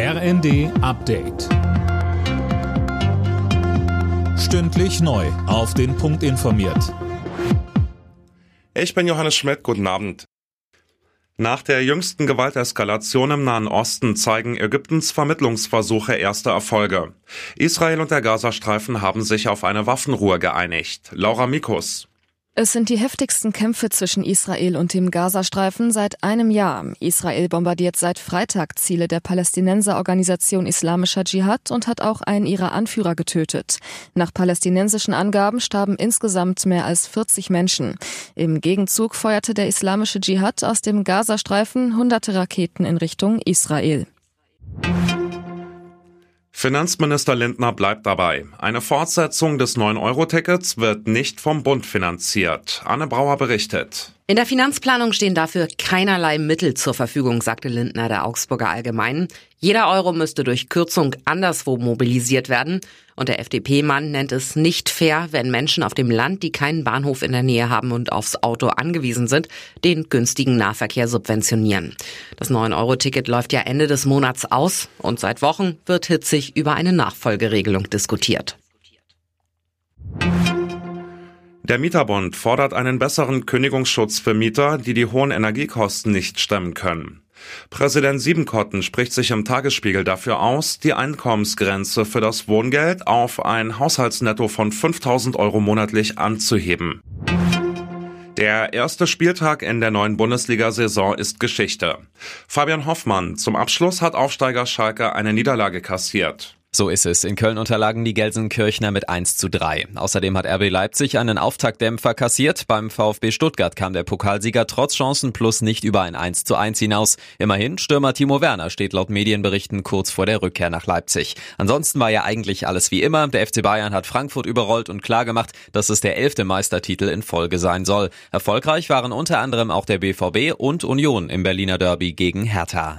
RND Update. Stündlich neu. Auf den Punkt informiert. Ich bin Johannes Schmidt. Guten Abend. Nach der jüngsten Gewalteskalation im Nahen Osten zeigen Ägyptens Vermittlungsversuche erste Erfolge. Israel und der Gazastreifen haben sich auf eine Waffenruhe geeinigt. Laura Mikus. Es sind die heftigsten Kämpfe zwischen Israel und dem Gazastreifen seit einem Jahr. Israel bombardiert seit Freitag Ziele der Palästinenserorganisation Islamischer Dschihad und hat auch einen ihrer Anführer getötet. Nach palästinensischen Angaben starben insgesamt mehr als 40 Menschen. Im Gegenzug feuerte der Islamische Dschihad aus dem Gazastreifen hunderte Raketen in Richtung Israel. Finanzminister Lindner bleibt dabei. Eine Fortsetzung des 9-Euro-Tickets wird nicht vom Bund finanziert. Anne Brauer berichtet. In der Finanzplanung stehen dafür keinerlei Mittel zur Verfügung, sagte Lindner der Augsburger Allgemeinen. Jeder Euro müsste durch Kürzung anderswo mobilisiert werden. Und der FDP-Mann nennt es nicht fair, wenn Menschen auf dem Land, die keinen Bahnhof in der Nähe haben und aufs Auto angewiesen sind, den günstigen Nahverkehr subventionieren. Das 9-Euro-Ticket läuft ja Ende des Monats aus und seit Wochen wird hitzig über eine Nachfolgeregelung diskutiert. Der Mieterbund fordert einen besseren Kündigungsschutz für Mieter, die die hohen Energiekosten nicht stemmen können. Präsident Siebenkotten spricht sich im Tagesspiegel dafür aus, die Einkommensgrenze für das Wohngeld auf ein Haushaltsnetto von 5000 Euro monatlich anzuheben. Der erste Spieltag in der neuen Bundesliga-Saison ist Geschichte. Fabian Hoffmann, zum Abschluss hat Aufsteiger Schalke eine Niederlage kassiert. So ist es. In Köln unterlagen die Gelsenkirchner mit 1 zu 3. Außerdem hat RB Leipzig einen Auftaktdämpfer kassiert. Beim VfB Stuttgart kam der Pokalsieger trotz Chancen plus nicht über ein 1 zu 1 hinaus. Immerhin, Stürmer Timo Werner steht laut Medienberichten kurz vor der Rückkehr nach Leipzig. Ansonsten war ja eigentlich alles wie immer. Der FC Bayern hat Frankfurt überrollt und klargemacht, dass es der elfte Meistertitel in Folge sein soll. Erfolgreich waren unter anderem auch der BVB und Union im Berliner Derby gegen Hertha.